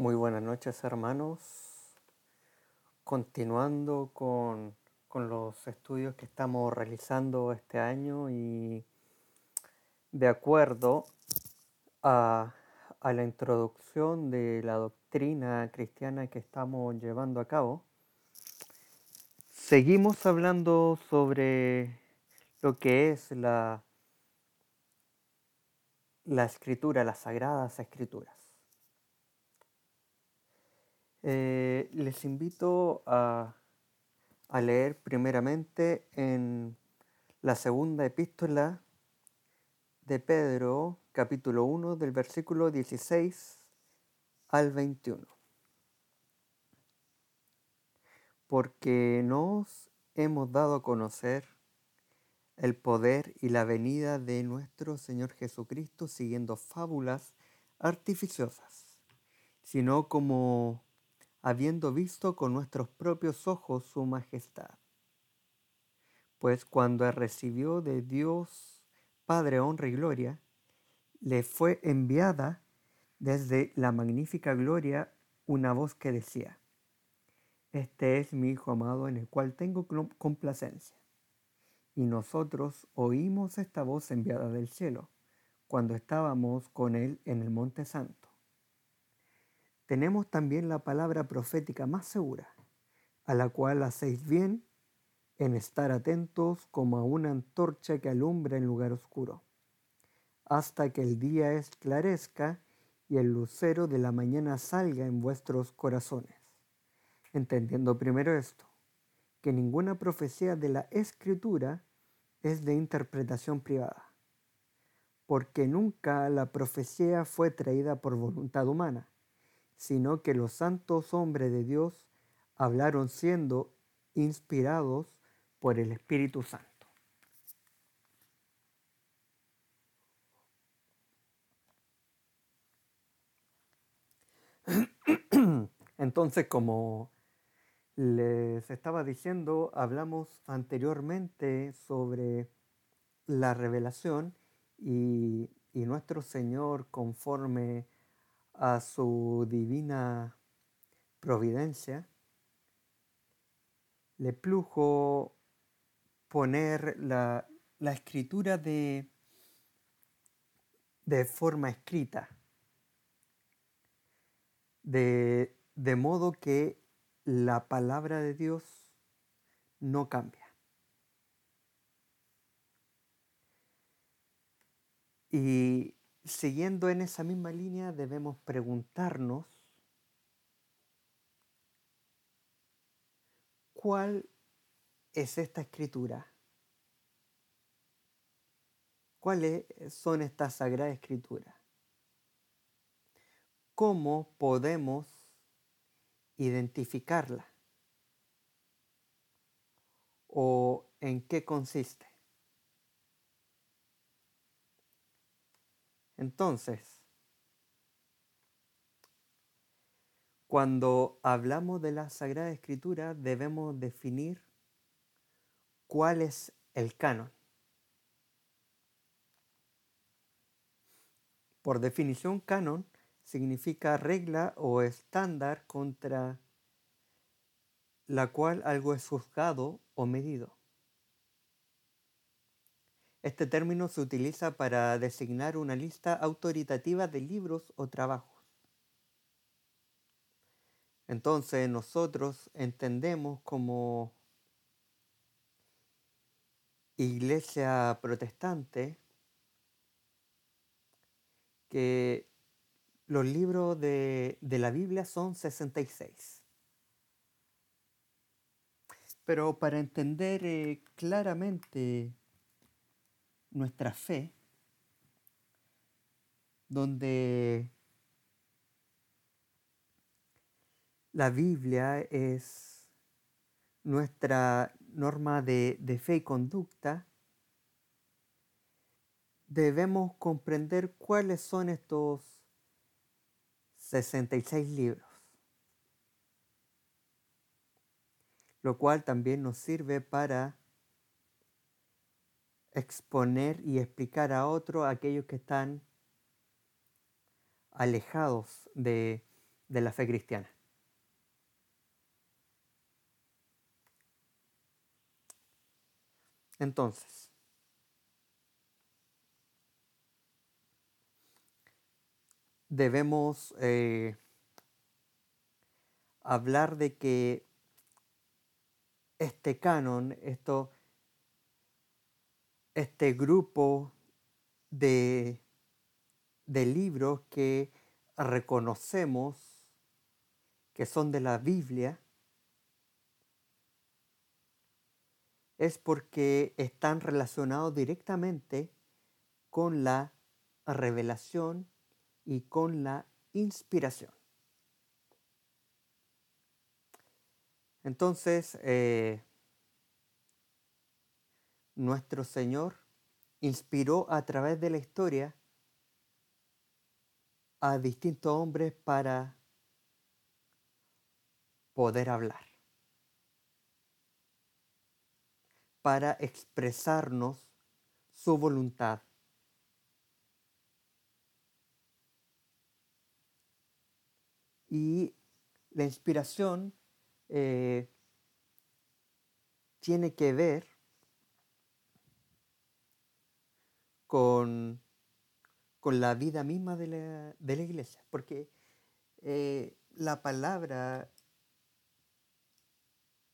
Muy buenas noches hermanos. Continuando con, los estudios que estamos realizando este año y de acuerdo a, a la introducción de la doctrina cristiana que estamos llevando a cabo, seguimos hablando sobre lo que es la, la escritura, las sagradas escrituras. Eh, les invito a, leer primeramente en la segunda epístola de Pedro, capítulo 1, del versículo 16 al 21. Porque nos hemos dado a conocer el poder y la venida de nuestro Señor Jesucristo siguiendo fábulas artificiosas, sino como habiendo visto con nuestros propios ojos su majestad. Pues cuando recibió de Dios Padre honra y gloria, le fue enviada desde la magnífica gloria una voz que decía, Este es mi Hijo amado en el cual tengo complacencia. Y nosotros oímos esta voz enviada del cielo, cuando estábamos con él en el Monte Santo tenemos también la palabra profética más segura, a la cual hacéis bien en estar atentos como a una antorcha que alumbra en lugar oscuro, hasta que el día esclarezca y el lucero de la mañana salga en vuestros corazones. Entendiendo primero esto, que ninguna profecía de la escritura es de interpretación privada, porque nunca la profecía fue traída por voluntad humana sino que los santos hombres de Dios hablaron siendo inspirados por el Espíritu Santo. Entonces, como les estaba diciendo, hablamos anteriormente sobre la revelación y, y nuestro Señor conforme a su divina providencia, le plujo poner la, escritura de, de forma escrita, de, de modo que la palabra de Dios no cambia. Y siguiendo en esa misma línea, debemos preguntarnos cuál es esta escritura. ¿Cuáles son estas sagradas escrituras? ¿Cómo podemos identificarla? ¿O en qué consiste? Entonces, cuando hablamos de la Sagrada Escritura debemos definir cuál es el canon. Por definición, canon significa regla o estándar contra la cual algo es juzgado o medido. Este término se utiliza para designar una lista autoritativa de libros o trabajos. Entonces nosotros entendemos como iglesia protestante que los libros de, la Biblia son 66. Pero para entender eh, claramente nuestra fe, donde la Biblia es nuestra norma de, fe y conducta, debemos comprender cuáles son estos 66 libros, lo cual también nos sirve para exponer y explicar a otros aquellos que están alejados de, de la fe cristiana. Entonces, debemos eh, hablar de que este canon, esto, este grupo de, de libros que reconocemos que son de la Biblia, es porque están relacionados directamente con la revelación y con la inspiración. Entonces, eh, nuestro Señor inspiró a través de la historia a distintos hombres para poder hablar. para expresarnos su voluntad. Y la inspiración eh, tiene que ver con, con, la vida misma de la, de la iglesia, porque eh, la palabra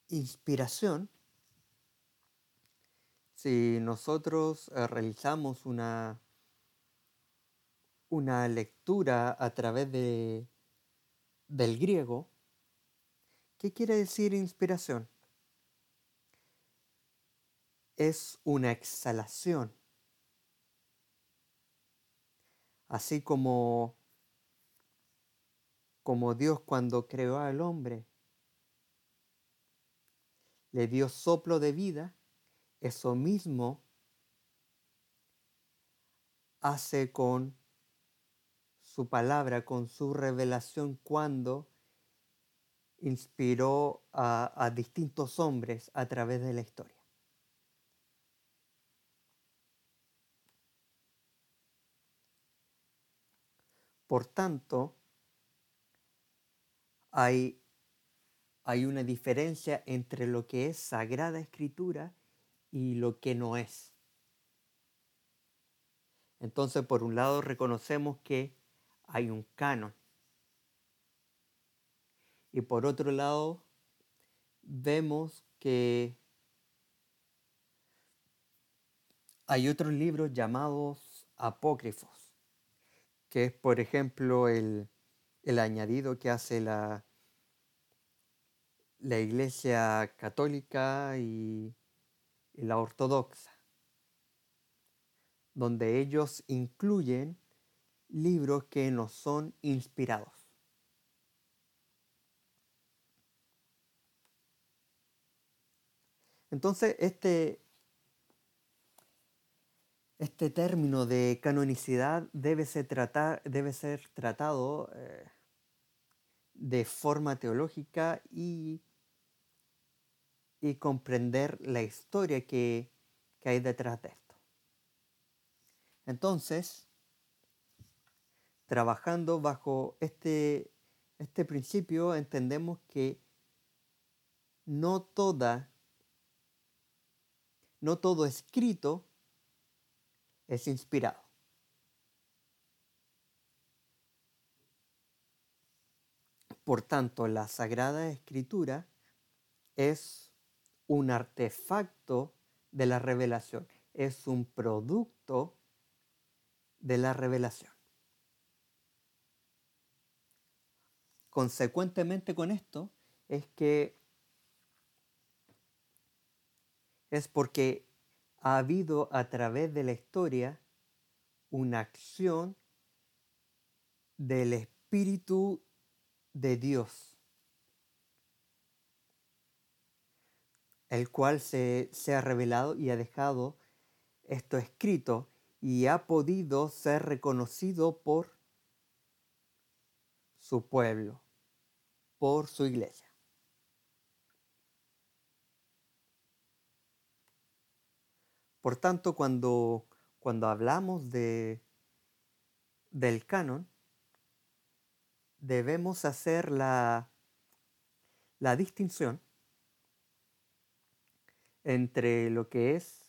inspiración si nosotros eh, realizamos una, una lectura a través de, del griego, ¿qué quiere decir inspiración? Es una exhalación. Así como, como Dios cuando creó al hombre le dio soplo de vida, eso mismo hace con su palabra, con su revelación cuando inspiró a, distintos hombres a través de la historia. Por tanto, hay, hay una diferencia entre lo que es sagrada escritura y lo que no es. Entonces, por un lado, reconocemos que hay un canon. Y por otro lado, vemos que hay otros libros llamados apócrifos, que es, por ejemplo, el, el añadido que hace la, la Iglesia Católica y la ortodoxa, donde ellos incluyen libros que no son inspirados. Entonces, este, este término de canonicidad debe ser, debe ser tratado eh, de forma teológica y y comprender la historia que, hay detrás de esto. Entonces, trabajando bajo este, este principio, entendemos que no toda, no todo escrito es inspirado. Por tanto, la Sagrada Escritura es un artefacto de la revelación, es un producto de la revelación. Consecuentemente con esto es que es porque ha habido a través de la historia una acción del Espíritu de Dios el cual se, ha revelado y ha dejado esto escrito y ha podido ser reconocido por su pueblo, por su iglesia. Por tanto, cuando, cuando hablamos de, del canon, debemos hacer la, la distinción entre lo que es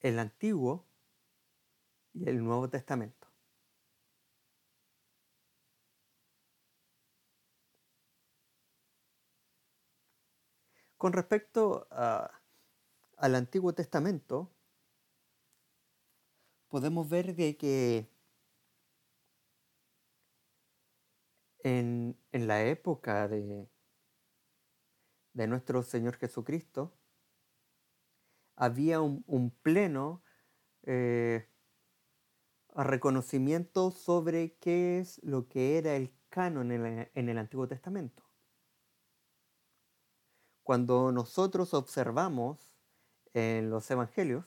el Antiguo y el Nuevo Testamento. Con respecto al Antiguo Testamento, podemos ver de que en, la época de, de, nuestro Señor Jesucristo, había un, pleno eh, reconocimiento sobre qué es lo que era el canon en el Antiguo Testamento. Cuando nosotros observamos en los evangelios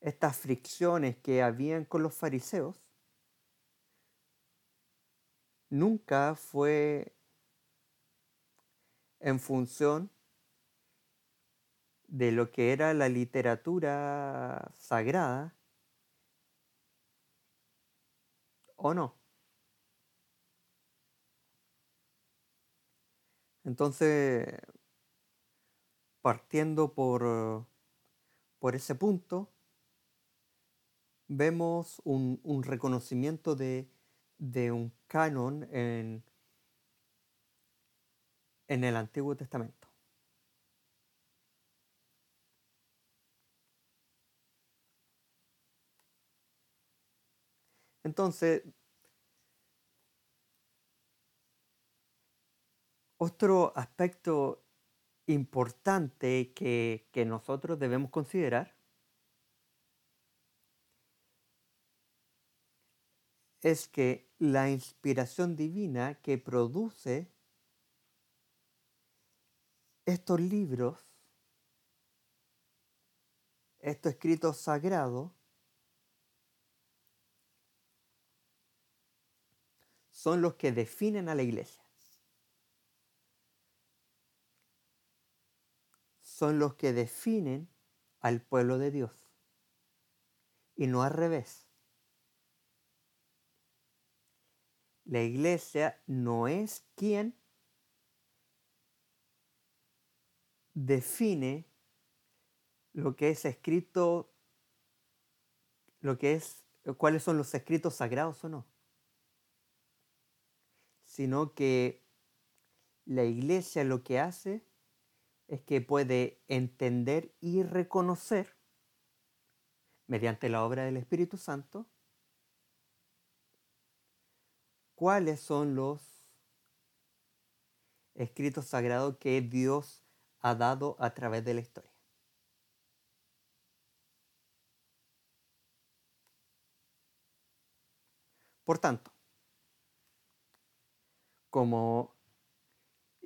estas fricciones que habían con los fariseos, nunca fue en función de lo que era la literatura sagrada o no. Entonces, partiendo por, por ese punto, vemos un, reconocimiento de, un canon en, en el Antiguo Testamento. Entonces, Otro aspecto importante que, nosotros debemos considerar es que la inspiración divina que produce estos libros, estos escritos sagrados, son los que definen a la iglesia. Son los que definen al pueblo de Dios. Y no al revés. La iglesia no es quien define lo que es escrito, lo que es, cuáles son los escritos sagrados o no, sino que la iglesia lo que hace es que puede entender y reconocer, mediante la obra del Espíritu Santo, cuáles son los escritos sagrados que Dios ha dado a través de la historia. Por tanto, como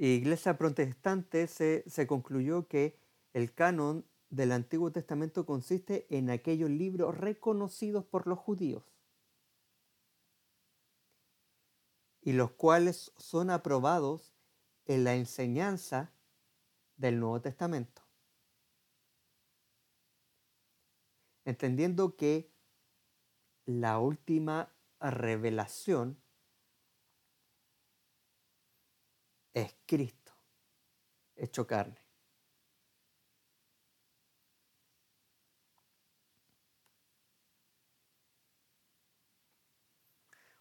Iglesia protestante se, se concluyó que el canon del Antiguo Testamento consiste en aquellos libros reconocidos por los judíos y los cuales son aprobados en la enseñanza del Nuevo Testamento. Entendiendo que la última revelación es Cristo hecho carne.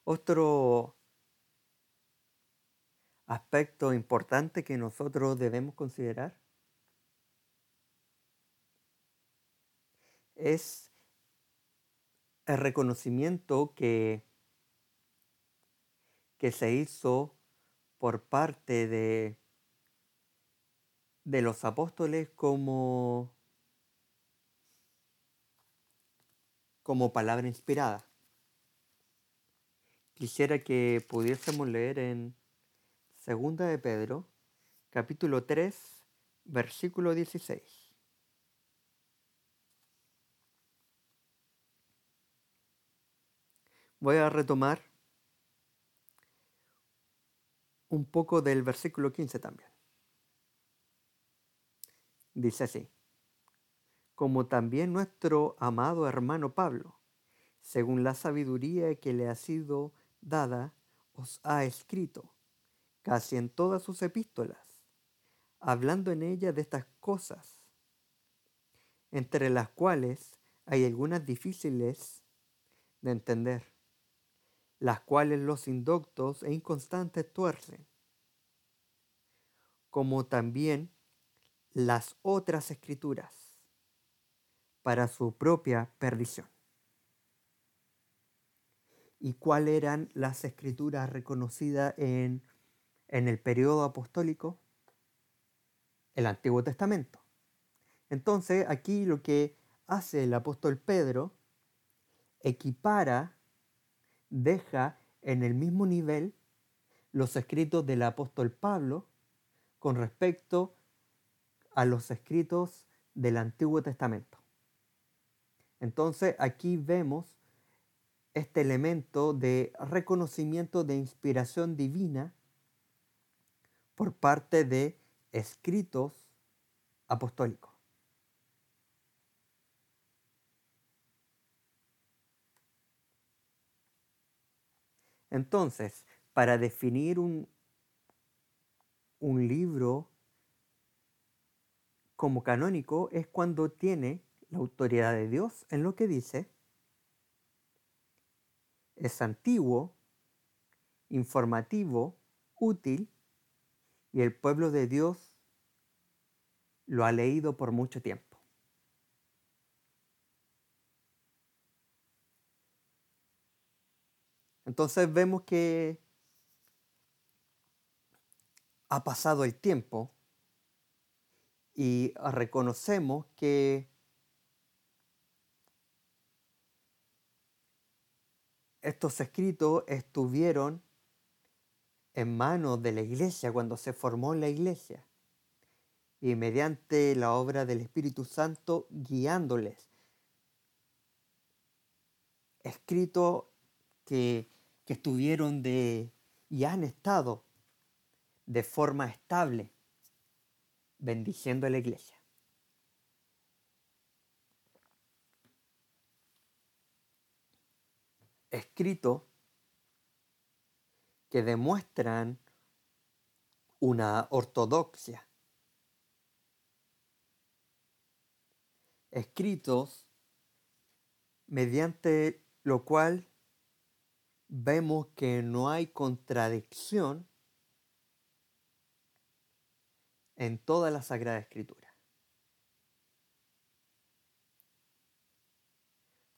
Otro aspecto importante que nosotros debemos considerar es el reconocimiento que, que se hizo por parte de, de los apóstoles como, como palabra inspirada. Quisiera que pudiésemos leer en Segunda de Pedro, capítulo 3, versículo 16. Voy a retomar un poco del versículo 15 también. Dice así, como también nuestro amado hermano Pablo, según la sabiduría que le ha sido dada, os ha escrito, casi en todas sus epístolas, hablando en ella de estas cosas, entre las cuales hay algunas difíciles de entender, las cuales los indoctos e inconstantes tuercen, como también las otras escrituras, para su propia perdición y cuáles eran las escrituras reconocidas en, en el periodo apostólico, el Antiguo Testamento. Entonces aquí lo que hace el apóstol Pedro, equipara, deja en el mismo nivel los escritos del apóstol Pablo con respecto a los escritos del Antiguo Testamento. Entonces aquí vemos este elemento de reconocimiento de inspiración divina por parte de escritos apostólicos. Entonces, para definir un, un libro como canónico es cuando tiene la autoridad de Dios en lo que dice es antiguo, informativo, útil y el pueblo de Dios lo ha leído por mucho tiempo. Entonces vemos que ha pasado el tiempo y reconocemos que estos escritos estuvieron en manos de la iglesia cuando se formó la iglesia y mediante la obra del Espíritu Santo guiándoles. Escritos que, que estuvieron de y han estado de forma estable bendiciendo a la iglesia. escritos que demuestran una ortodoxia. Escritos mediante lo cual vemos que no hay contradicción en toda la Sagrada Escritura.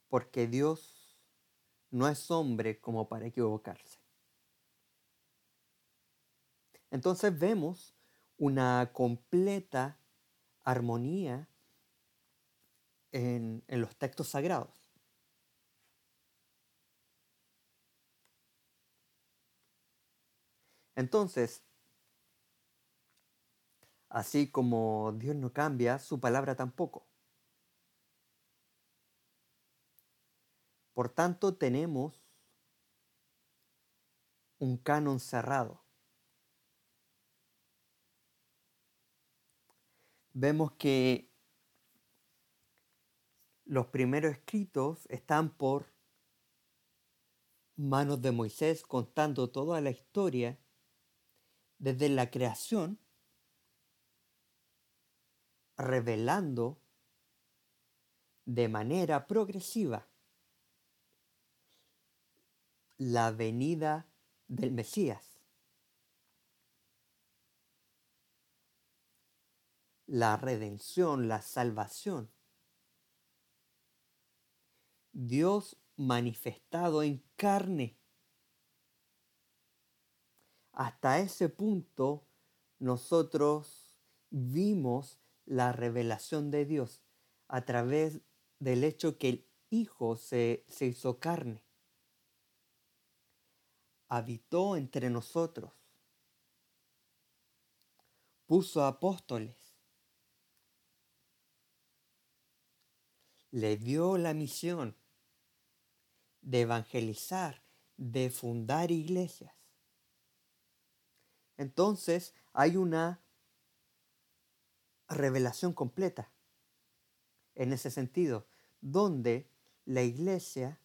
Porque Dios no es hombre como para equivocarse. Entonces vemos una completa armonía en, los textos sagrados. Entonces, así como Dios no cambia, su palabra tampoco. Por tanto, tenemos un canon cerrado. Vemos que los primeros escritos están por manos de Moisés contando toda la historia desde la creación, revelando de manera progresiva la venida del Mesías. La redención, la salvación. Dios manifestado en carne. Hasta ese punto nosotros vimos la revelación de Dios a través del hecho que el Hijo se, se hizo carne. Habitó entre nosotros, puso apóstoles, le dio la misión de evangelizar, de fundar iglesias. Entonces hay una revelación completa en ese sentido, donde la iglesia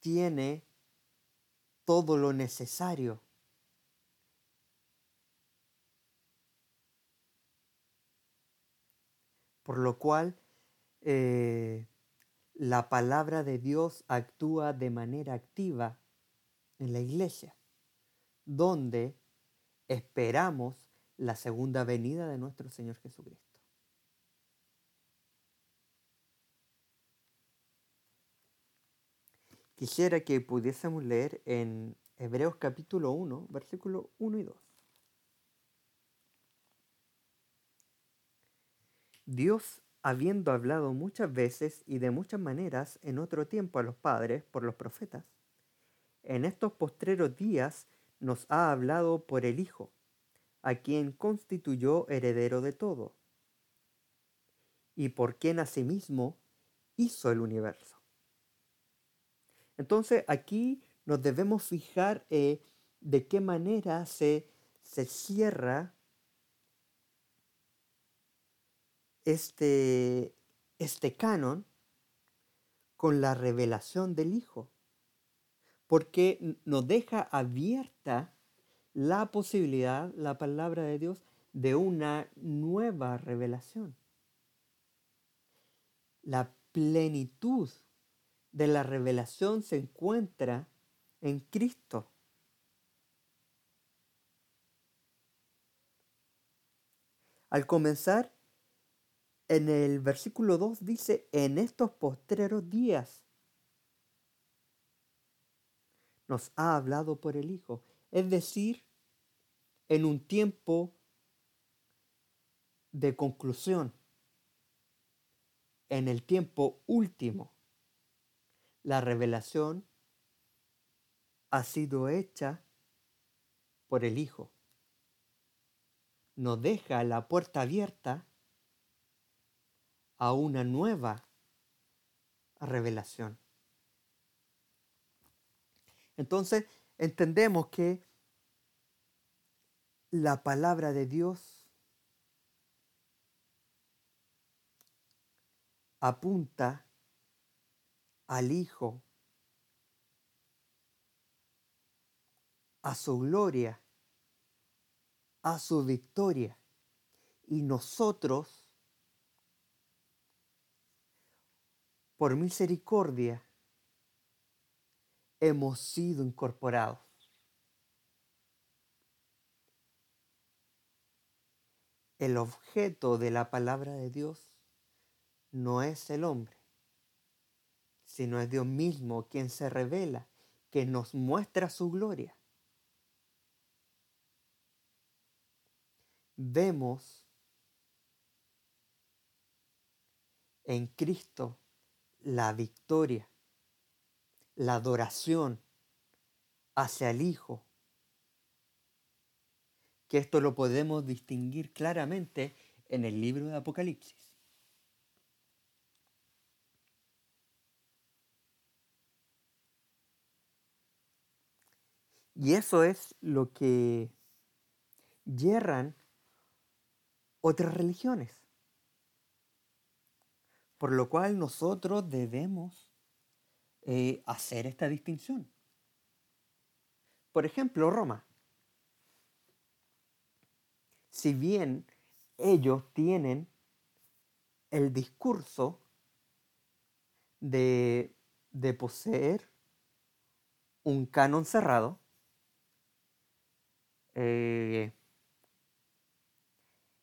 tiene todo lo necesario por lo cual eh, la palabra de Dios actúa de manera activa en la iglesia, donde esperamos la segunda venida de nuestro Señor Jesucristo. Quisiera que pudiésemos leer en Hebreos capítulo 1, versículo 1 y 2. Dios, habiendo hablado muchas veces y de muchas maneras en otro tiempo a los padres por los profetas, en estos postreros días nos ha hablado por el Hijo, a quien constituyó heredero de todo, y por quien asimismo hizo el universo. Entonces aquí nos debemos fijar eh, de qué manera se, se cierra este, este canon con la revelación del Hijo, porque nos deja abierta la posibilidad, la palabra de Dios, de una nueva revelación. La plenitud de la revelación se encuentra en Cristo. Al comenzar, en el versículo 2 dice, en estos postreros días nos ha hablado por el Hijo. Es decir, en un tiempo de conclusión, en el tiempo último la revelación ha sido hecha por el Hijo. Nos deja la puerta abierta a una nueva revelación. Entonces entendemos que la palabra de Dios apunta al Hijo, a su gloria, a su victoria. Y nosotros, por misericordia, hemos sido incorporados. El objeto de la palabra de Dios no es el hombre, sino es Dios mismo quien se revela, que nos muestra su gloria. Vemos en Cristo la victoria, la adoración hacia el Hijo, que esto lo podemos distinguir claramente en el libro de Apocalipsis. Y eso es lo que yerran otras religiones. Por lo cual nosotros debemos eh, hacer esta distinción. Por ejemplo, Roma. Si bien ellos tienen el discurso de, poseer un canon cerrado, eh,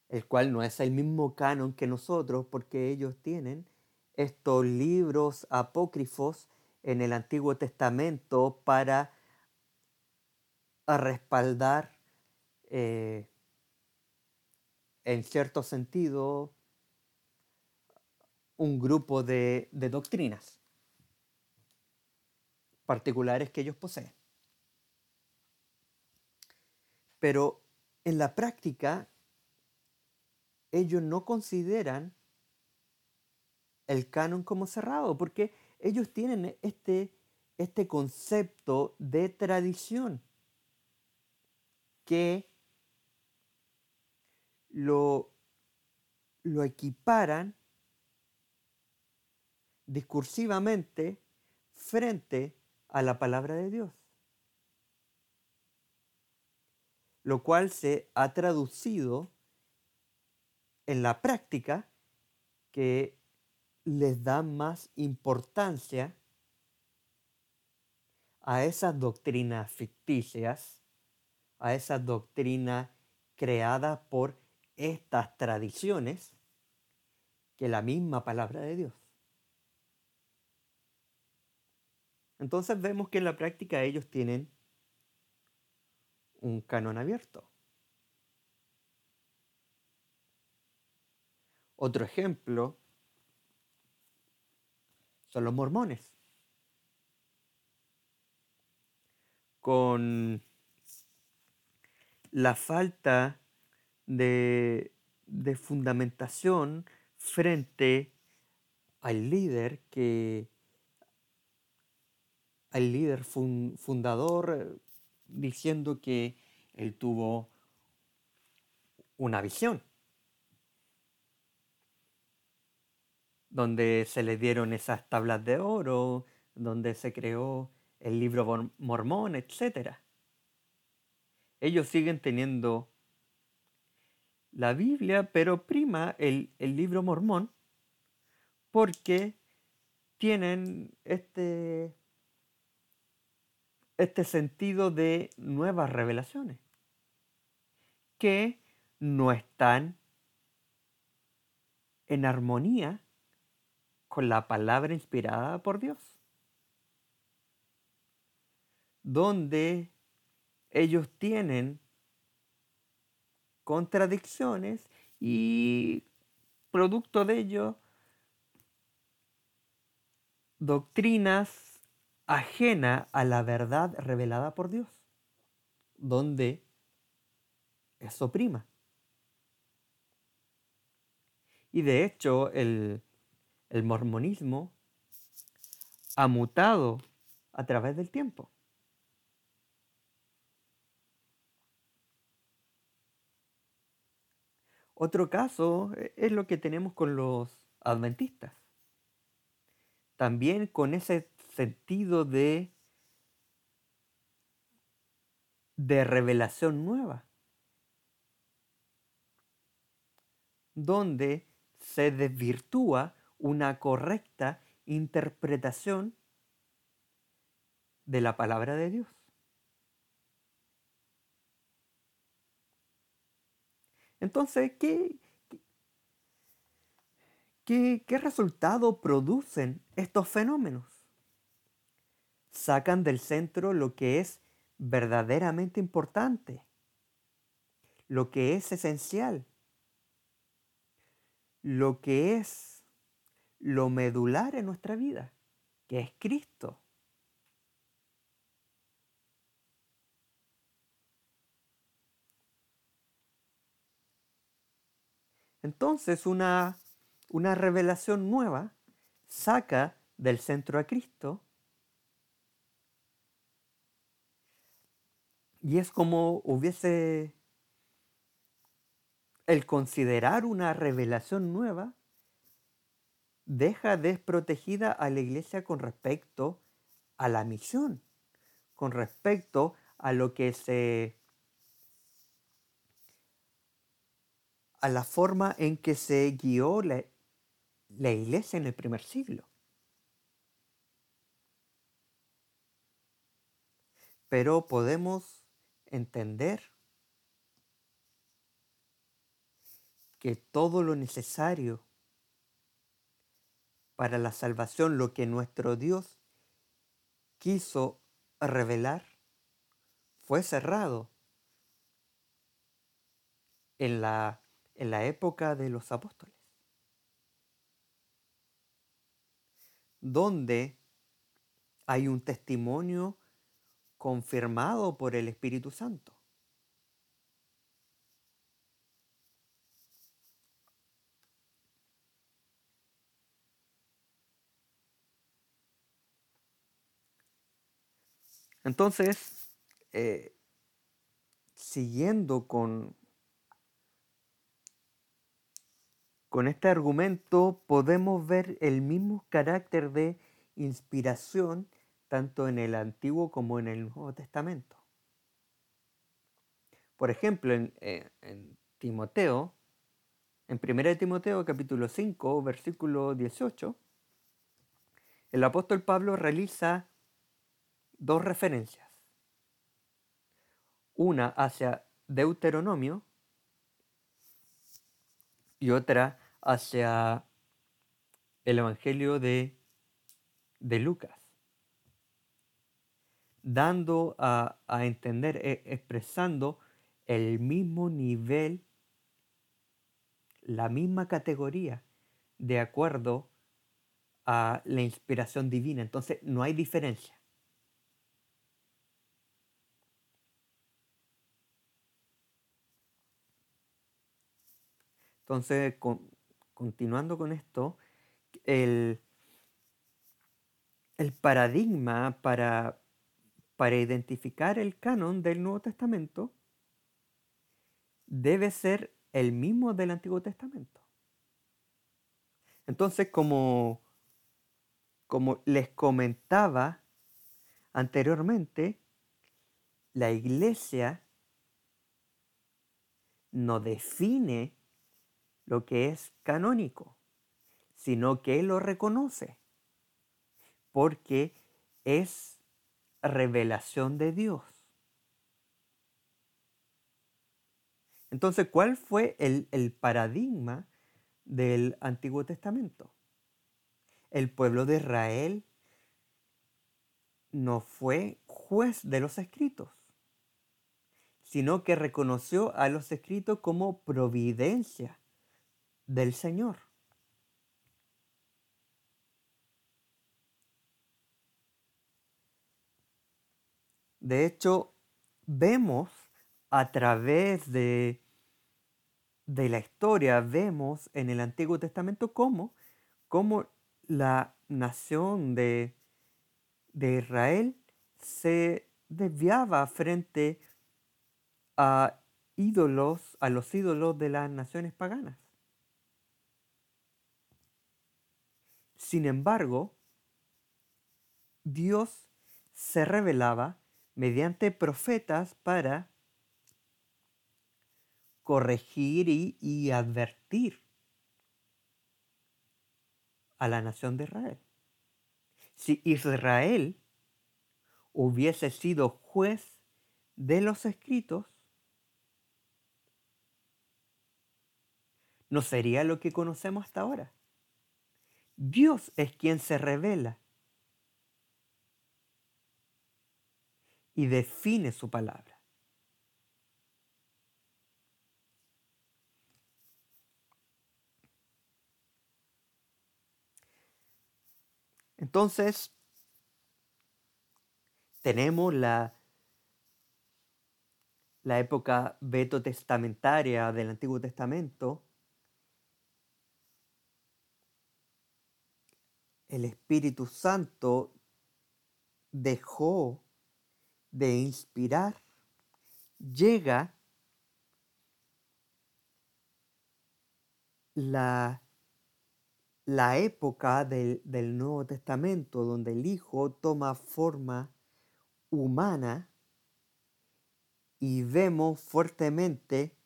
el cual no es el mismo canon que nosotros, porque ellos tienen estos libros apócrifos en el Antiguo Testamento para respaldar, eh, en cierto sentido, un grupo de doctrinas particulares que ellos poseen. Pero en la práctica, ellos no consideran el canon como cerrado, porque ellos tienen este, este concepto de tradición que lo, lo equiparan discursivamente frente a la palabra de Dios. Lo cual se ha traducido en la práctica que les da más importancia a esas doctrinas ficticias, a esa doctrina creada por estas tradiciones, que la misma palabra de Dios. Entonces vemos que en la práctica ellos tienen un canon abierto. Otro ejemplo son los mormones. Con la falta de, fundamentación frente al líder que al líder fundador eh, diciendo que él tuvo una visión donde se le dieron esas tablas de oro, donde se creó el libro mormón, etc. Ellos siguen teniendo la Biblia, pero prima el, el libro mormón porque tienen este, este sentido de nuevas revelaciones que no están en armonía con la palabra inspirada por Dios, donde ellos tienen contradicciones y producto de ello doctrinas ajenas a la verdad revelada por Dios, donde eso prima. Y de hecho el, el mormonismo ha mutado a través del tiempo. Otro caso eh, es lo que tenemos con los adventistas. También con ese sentido de, de revelación nueva, donde se desvirtúa una correcta interpretación de la palabra de Dios. Entonces, ¿qué, qué, qué resultado producen estos fenómenos? Sacan del centro lo que es verdaderamente importante, lo que es esencial, lo que es lo medular en nuestra vida, que es Cristo. Entonces una, una revelación nueva saca del centro a Cristo y es como hubiese el considerar una revelación nueva deja desprotegida a la iglesia con respecto a la misión, con respecto a lo que se... a la forma en que se guió la, la iglesia en el primer siglo. Pero podemos entender que todo lo necesario para la salvación lo que nuestro Dios quiso revelar fue cerrado en la, en la época de los apóstoles, donde hay un testimonio confirmado por el Espíritu Santo. Entonces, eh, siguiendo con, con este argumento, podemos ver el mismo carácter de inspiración tanto en el Antiguo como en el Nuevo Testamento. Por ejemplo, en, eh, en Timoteo, en 1 Timoteo capítulo 5, versículo 18, el apóstol Pablo realiza dos referencias. Una hacia Deuteronomio y otra hacia el Evangelio de, de Lucas, dando a, entender, e, expresando el mismo nivel, la misma categoría, de acuerdo a la inspiración divina. Entonces no hay diferencia. Entonces, continuando con esto, el, el paradigma para, para identificar el canon del Nuevo Testamento debe ser el mismo del Antiguo Testamento. Entonces, como, como les comentaba anteriormente, la iglesia no define lo que es canónico, sino que lo reconoce, porque es revelación de Dios. Entonces, ¿cuál fue el, el paradigma del Antiguo Testamento? El pueblo de Israel no fue juez de los escritos, sino que reconoció a los escritos como providencia del Señor. De hecho, vemos a través de, de la historia, vemos en el Antiguo Testamento cómo, cómo la nación de, de Israel se desviaba frente a ídolos, a los ídolos de las naciones paganas. Sin embargo, Dios se revelaba mediante profetas para corregir y, advertir a la nación de Israel. Si Israel hubiese sido juez de los escritos, no sería lo que conocemos hasta ahora. Dios es quien se revela y define su palabra. Entonces, tenemos la, la época veto-testamentaria del Antiguo Testamento, el Espíritu Santo dejó de inspirar, llega la, la época del, del Nuevo Testamento, donde el Hijo toma forma humana y vemos fuertemente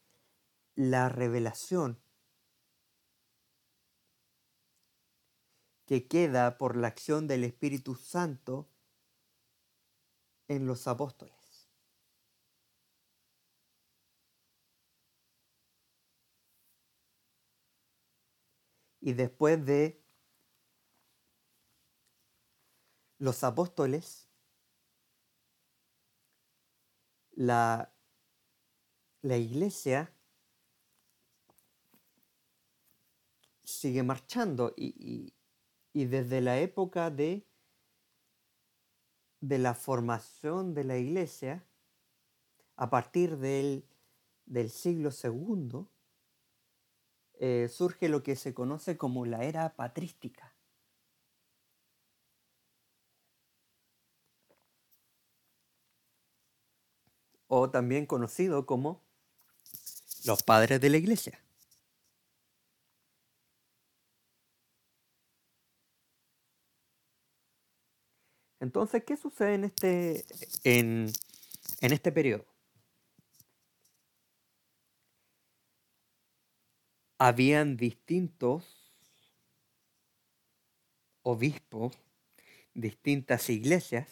la revelación que queda por la acción del Espíritu Santo en los apóstoles. Y después de los apóstoles, la, la iglesia sigue marchando y, y desde la época de de la formación de la iglesia a partir del, siglo II, eh, surge lo que se conoce como la era patrística. O también conocido como los padres de la iglesia. Entonces, ¿qué sucede en este, en, en este periodo? Habían distintos obispos, distintas iglesias,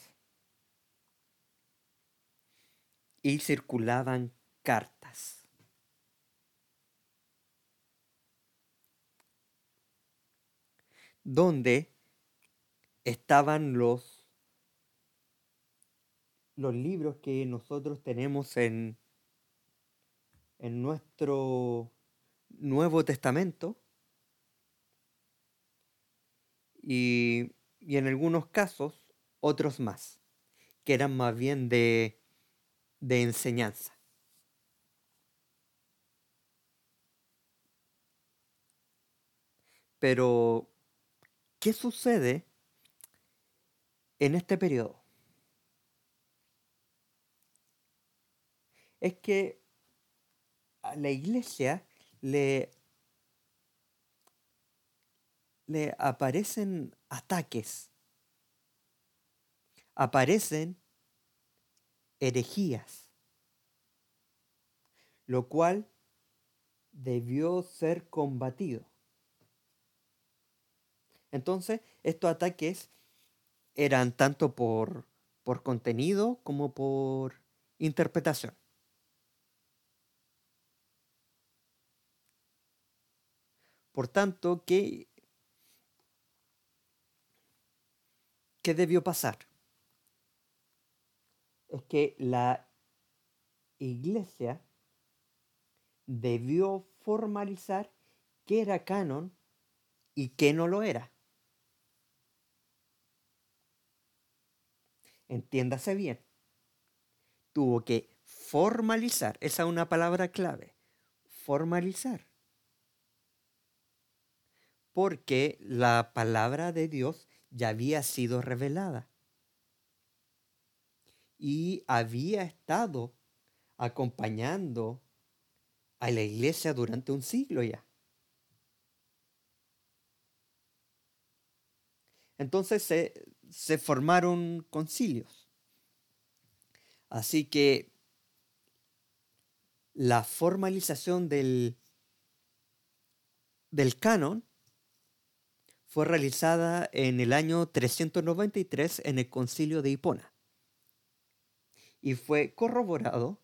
y circulaban cartas. donde estaban los, los libros que nosotros tenemos en, en nuestro Nuevo Testamento y, y en algunos casos otros más, que eran más bien de, de enseñanza. Pero, ¿qué sucede en este periodo? Es que a la iglesia le, le aparecen ataques, aparecen herejías, lo cual debió ser combatido. Entonces, estos ataques eran tanto por, por contenido como por interpretación. Por tanto, ¿qué, qué debió pasar? Es que la iglesia debió formalizar qué era canon y qué no lo era. Entiéndase bien. Tuvo que formalizar, esa es una palabra clave, formalizar. Porque la palabra de Dios ya había sido revelada y había estado acompañando a la iglesia durante un siglo ya. Entonces se, formaron concilios. Así que la formalización del, del canon fue realizada en el año 393 en el concilio de Hipona y fue corroborado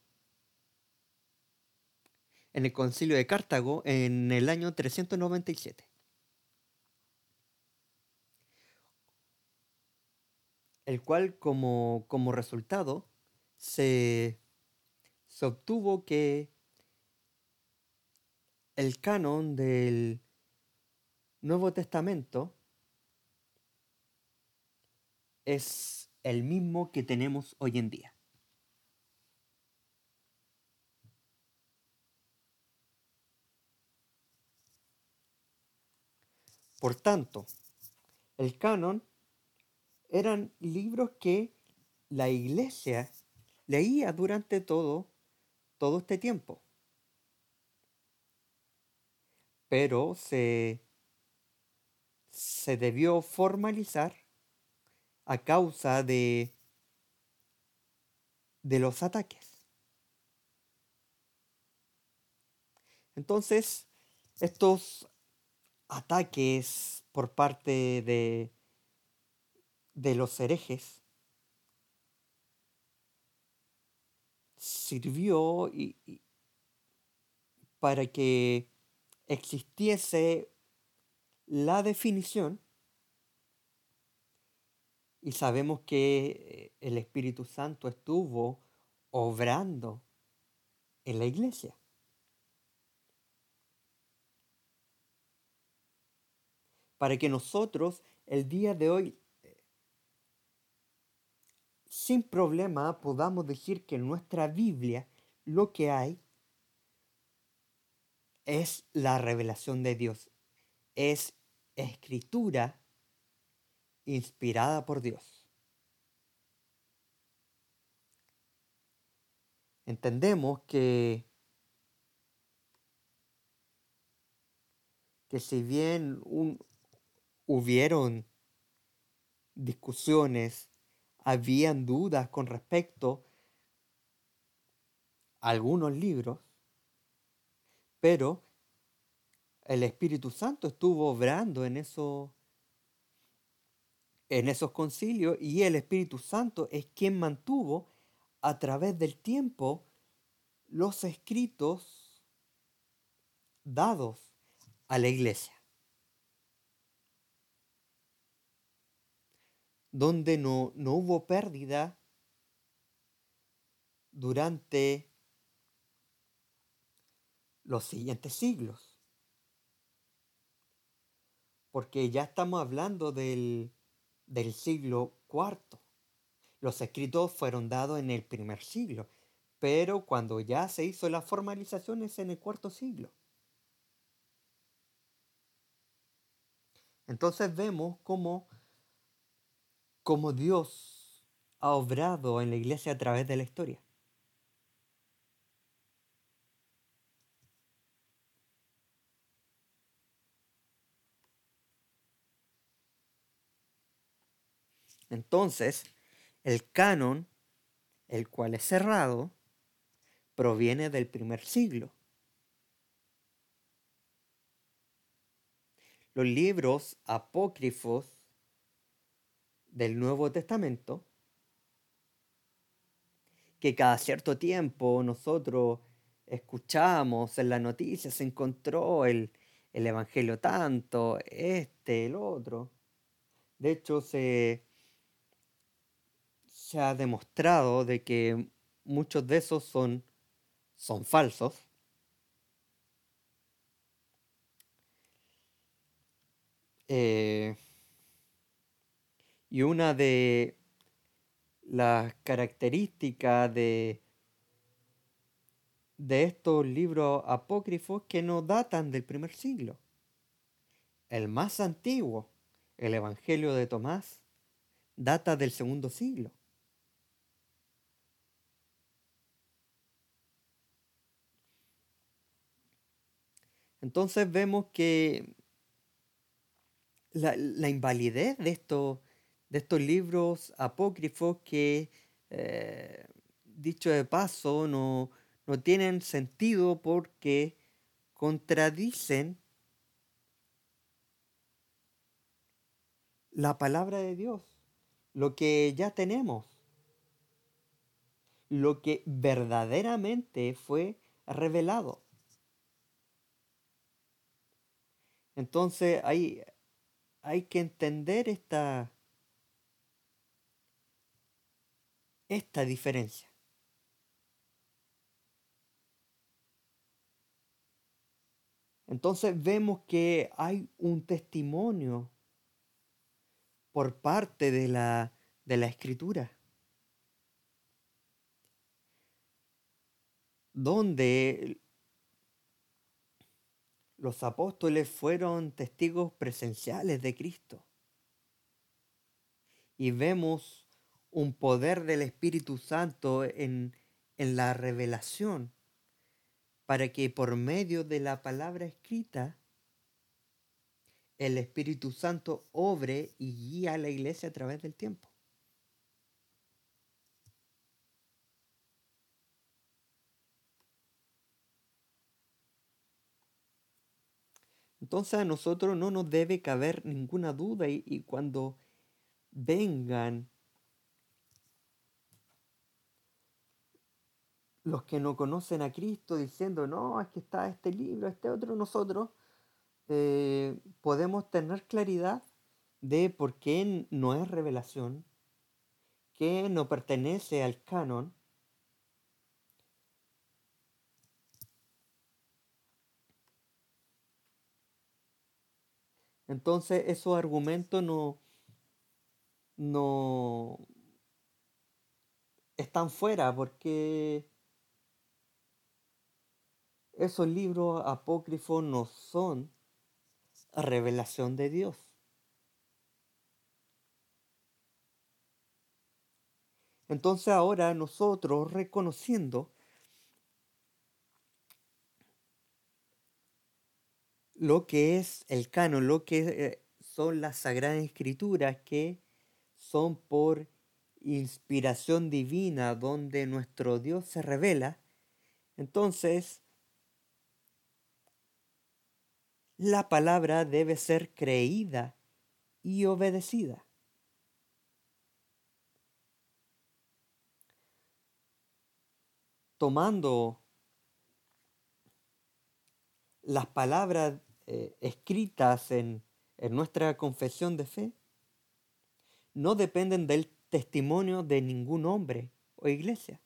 en el concilio de Cartago en el año 397. el cual como, como resultado se, se obtuvo que el canon del Nuevo Testamento es el mismo que tenemos hoy en día. Por tanto, el canon eran libros que la iglesia leía durante todo, todo este tiempo. Pero se, se debió formalizar a causa de, de los ataques. Entonces, estos ataques por parte de, de los herejes sirvió para que existiese la definición y sabemos que el Espíritu Santo estuvo obrando en la iglesia. Para que nosotros el día de hoy sin problema podamos decir que en nuestra Biblia lo que hay es la revelación de Dios, es escritura inspirada por Dios. Entendemos que, que si bien hubieron discusiones habían dudas con respecto a algunos libros, pero el Espíritu Santo estuvo obrando en, eso, en esos concilios y el Espíritu Santo es quien mantuvo a través del tiempo los escritos dados a la iglesia. donde no, no hubo pérdida durante los siguientes siglos. Porque ya estamos hablando del, del siglo IV. Los escritos fueron dados en el primer siglo, pero cuando ya se hizo la formalización es en el cuarto siglo. Entonces vemos cómo cómo Dios ha obrado en la iglesia a través de la historia. Entonces, el canon, el cual es cerrado, proviene del primer siglo. Los libros apócrifos del Nuevo Testamento, que cada cierto tiempo nosotros escuchamos en las noticias, se encontró el, el Evangelio tanto, este, el otro. De hecho, se, se ha demostrado de que muchos de esos son, son falsos. Eh, y una de las características de, de estos libros apócrifos que no datan del primer siglo. El más antiguo, el Evangelio de Tomás, data del segundo siglo. Entonces vemos que la, invalidez de estos de estos libros apócrifos que, eh, dicho de paso, no, no tienen sentido porque contradicen la palabra de Dios, lo que ya tenemos, lo que verdaderamente fue revelado. Entonces hay, hay que entender esta, esta diferencia. Entonces vemos que hay un testimonio por parte de la, de la escritura, donde los apóstoles fueron testigos presenciales de Cristo. Y vemos un poder del Espíritu Santo en, en la revelación para que por medio de la palabra escrita el Espíritu Santo obre y guía a la iglesia a través del tiempo. Entonces a nosotros no nos debe caber ninguna duda y, cuando vengan los que no conocen a Cristo diciendo, no, es que está este libro, este otro, nosotros eh, podemos tener claridad de por qué no es revelación, que no pertenece al canon. Entonces esos argumentos no, no están fuera porque esos libros apócrifos no son revelación de Dios. Entonces ahora nosotros reconociendo lo que es el canon, lo que eh, son las sagradas escrituras que son por inspiración divina donde nuestro Dios se revela, entonces la palabra debe ser creída y obedecida. Tomando las palabras eh, escritas en, en nuestra confesión de fe, no dependen del testimonio de ningún hombre o iglesia,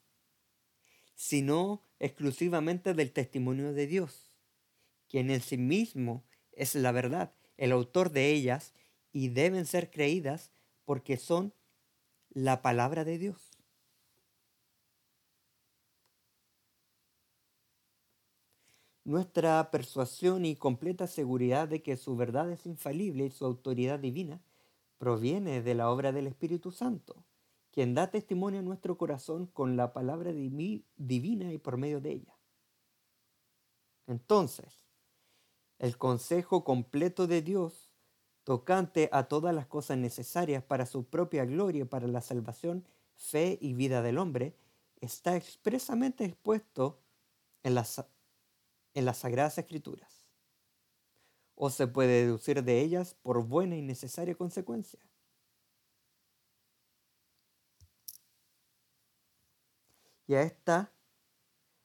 sino exclusivamente del testimonio de Dios, quien en sí mismo es la verdad, el autor de ellas, y deben ser creídas porque son la palabra de Dios. Nuestra persuasión y completa seguridad de que su verdad es infalible y su autoridad divina proviene de la obra del Espíritu Santo, quien da testimonio a nuestro corazón con la palabra divina y por medio de ella. Entonces, el consejo completo de Dios tocante a todas las cosas necesarias para su propia gloria y para la salvación, fe y vida del hombre, está expresamente expuesto en las, en las Sagradas Escrituras o se puede deducir de ellas por buena y necesaria consecuencia. Y a esta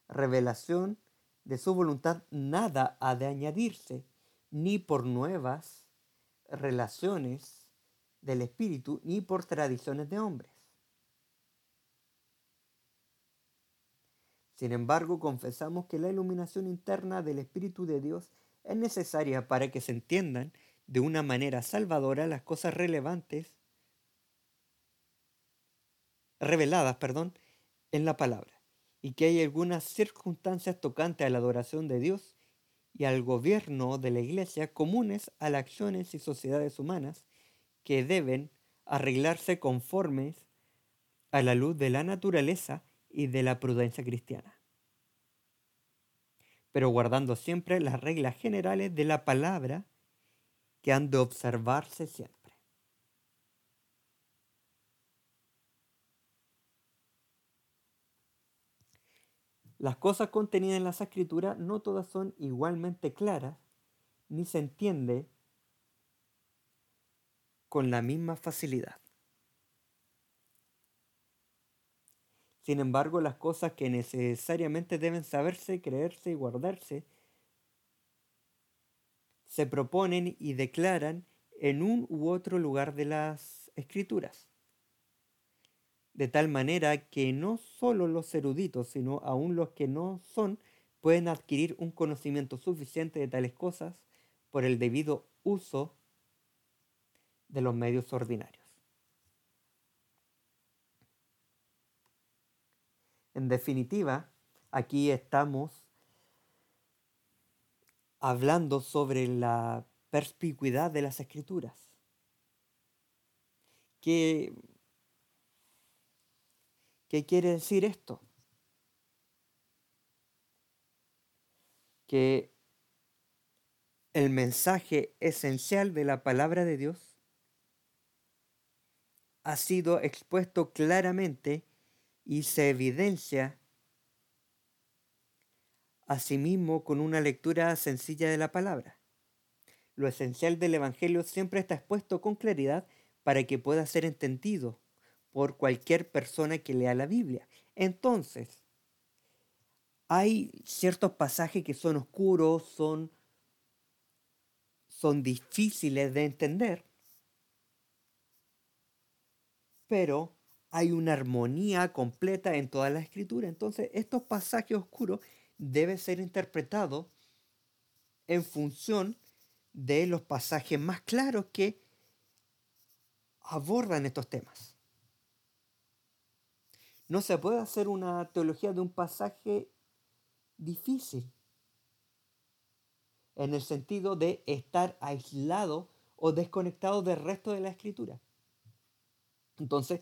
revelación de su voluntad nada ha de añadirse, ni por nuevas relaciones del Espíritu, ni por tradiciones de hombres. Sin embargo, confesamos que la iluminación interna del Espíritu de Dios es necesaria para que se entiendan de una manera salvadora las cosas relevantes reveladas, perdón, en la palabra, y que hay algunas circunstancias tocantes a la adoración de Dios y al gobierno de la Iglesia comunes a las acciones y sociedades humanas que deben arreglarse conformes a la luz de la naturaleza y de la prudencia cristiana pero guardando siempre las reglas generales de la palabra que han de observarse siempre. Las cosas contenidas en las escrituras no todas son igualmente claras, ni se entiende con la misma facilidad. Sin embargo, las cosas que necesariamente deben saberse, creerse y guardarse se proponen y declaran en un u otro lugar de las escrituras. De tal manera que no solo los eruditos, sino aún los que no son, pueden adquirir un conocimiento suficiente de tales cosas por el debido uso de los medios ordinarios. En definitiva, aquí estamos hablando sobre la perspicuidad de las escrituras. ¿Qué, ¿Qué quiere decir esto? Que el mensaje esencial de la palabra de Dios ha sido expuesto claramente y se evidencia asimismo con una lectura sencilla de la palabra. Lo esencial del Evangelio siempre está expuesto con claridad para que pueda ser entendido por cualquier persona que lea la Biblia. Entonces, hay ciertos pasajes que son oscuros, son, son difíciles de entender, pero hay una armonía completa en toda la escritura. Entonces, estos pasajes oscuros deben ser interpretados en función de los pasajes más claros que abordan estos temas. No se puede hacer una teología de un pasaje difícil, en el sentido de estar aislado o desconectado del resto de la escritura. Entonces,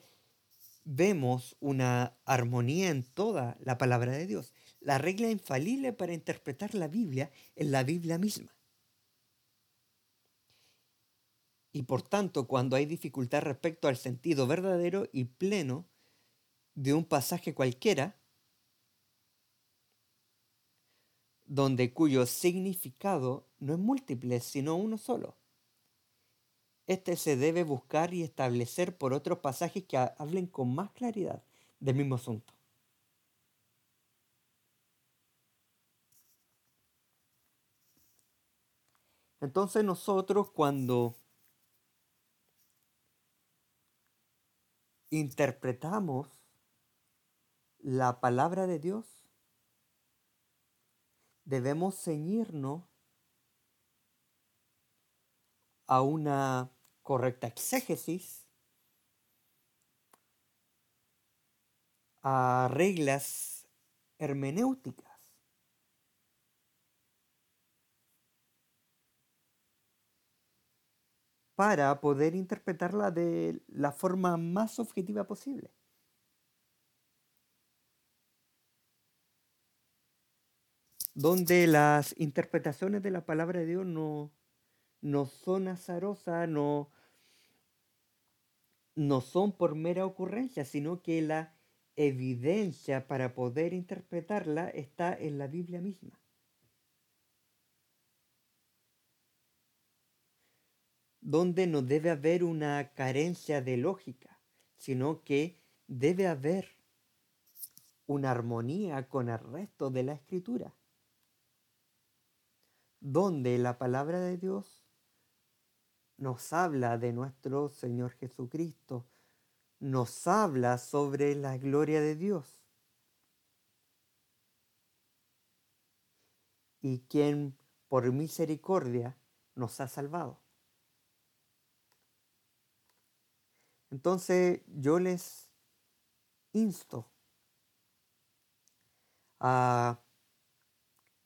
vemos una armonía en toda la palabra de Dios. La regla infalible para interpretar la Biblia es la Biblia misma. Y por tanto, cuando hay dificultad respecto al sentido verdadero y pleno de un pasaje cualquiera, donde cuyo significado no es múltiple, sino uno solo. Este se debe buscar y establecer por otros pasajes que hablen con más claridad del mismo asunto. Entonces nosotros cuando interpretamos la palabra de Dios, debemos ceñirnos a una correcta exégesis, a reglas hermenéuticas. para poder interpretarla de la forma más objetiva posible. Donde las interpretaciones de la palabra de Dios no, no son azarosas, no, no son por mera ocurrencia, sino que la evidencia para poder interpretarla está en la Biblia misma. donde no debe haber una carencia de lógica, sino que debe haber una armonía con el resto de la escritura, donde la palabra de Dios nos habla de nuestro Señor Jesucristo, nos habla sobre la gloria de Dios. Y quien por misericordia nos ha salvado. Entonces yo les insto a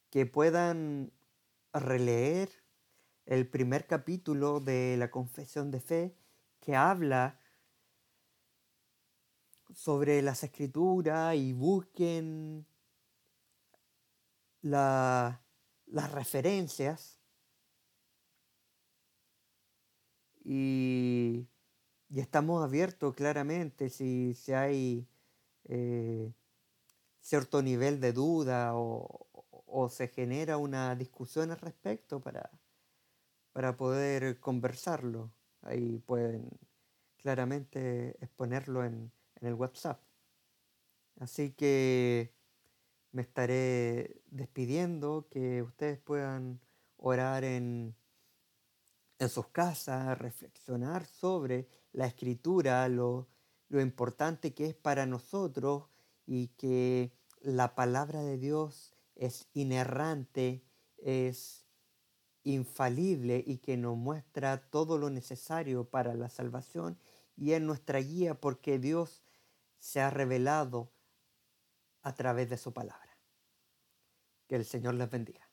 que puedan releer el primer capítulo de la confesión de fe que habla sobre las escrituras y busquen las referencias. Y y estamos abiertos claramente si, si hay eh, cierto nivel de duda o, se genera una discusión al respecto para, para poder conversarlo. Ahí pueden claramente exponerlo en, en el WhatsApp. Así que me estaré despidiendo, que ustedes puedan orar en, en sus casas, reflexionar sobre la escritura, lo, lo importante que es para nosotros y que la palabra de Dios es inerrante, es infalible y que nos muestra todo lo necesario para la salvación y es nuestra guía porque Dios se ha revelado a través de su palabra. Que el Señor les bendiga.